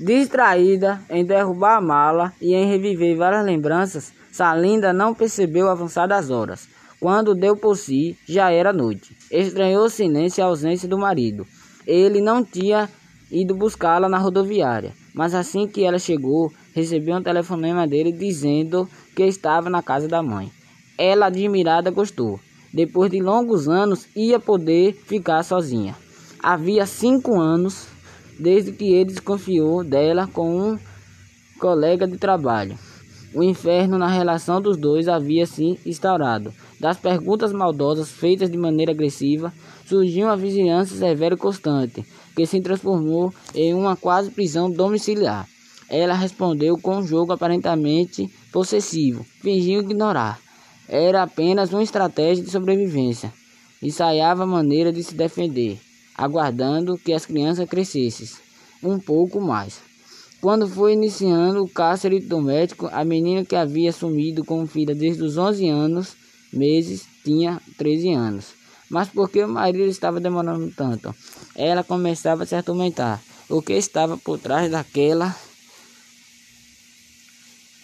Distraída em derrubar a mala e em reviver várias lembranças, Salinda não percebeu avançadas horas. Quando deu por si, já era noite. Estranhou o silêncio e a ausência do marido. Ele não tinha ido buscá-la na rodoviária, mas assim que ela chegou, recebeu um telefonema dele dizendo que estava na casa da mãe. Ela, admirada, gostou. Depois de longos anos, ia poder ficar sozinha. Havia cinco anos desde que ele desconfiou dela com um colega de trabalho. O inferno na relação dos dois havia se instaurado. Das perguntas maldosas feitas de maneira agressiva, surgiu uma vizinhança severa e constante, que se transformou em uma quase prisão domiciliar. Ela respondeu com um jogo aparentemente possessivo, fingiu ignorar. Era apenas uma estratégia de sobrevivência. Ensaiava a maneira de se defender aguardando que as crianças crescessem um pouco mais. Quando foi iniciando o cárcere doméstico, a menina que havia sumido com filha desde os 11 anos, meses, tinha 13 anos. Mas porque o marido estava demorando tanto? Ela começava a se atormentar. O que estava por trás daquela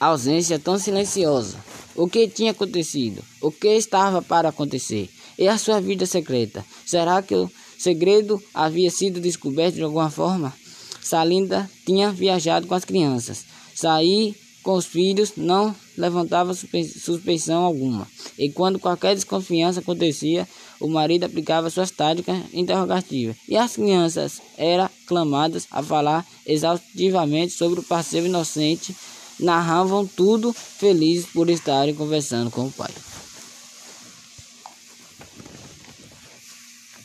ausência tão silenciosa? O que tinha acontecido? O que estava para acontecer? E a sua vida secreta? Será que o segredo havia sido descoberto de alguma forma? Salinda tinha viajado com as crianças. Sair com os filhos não levantava suspeição alguma. E quando qualquer desconfiança acontecia, o marido aplicava suas táticas interrogativas. E as crianças eram clamadas a falar exaustivamente sobre o parceiro inocente, narravam tudo felizes por estarem conversando com o pai.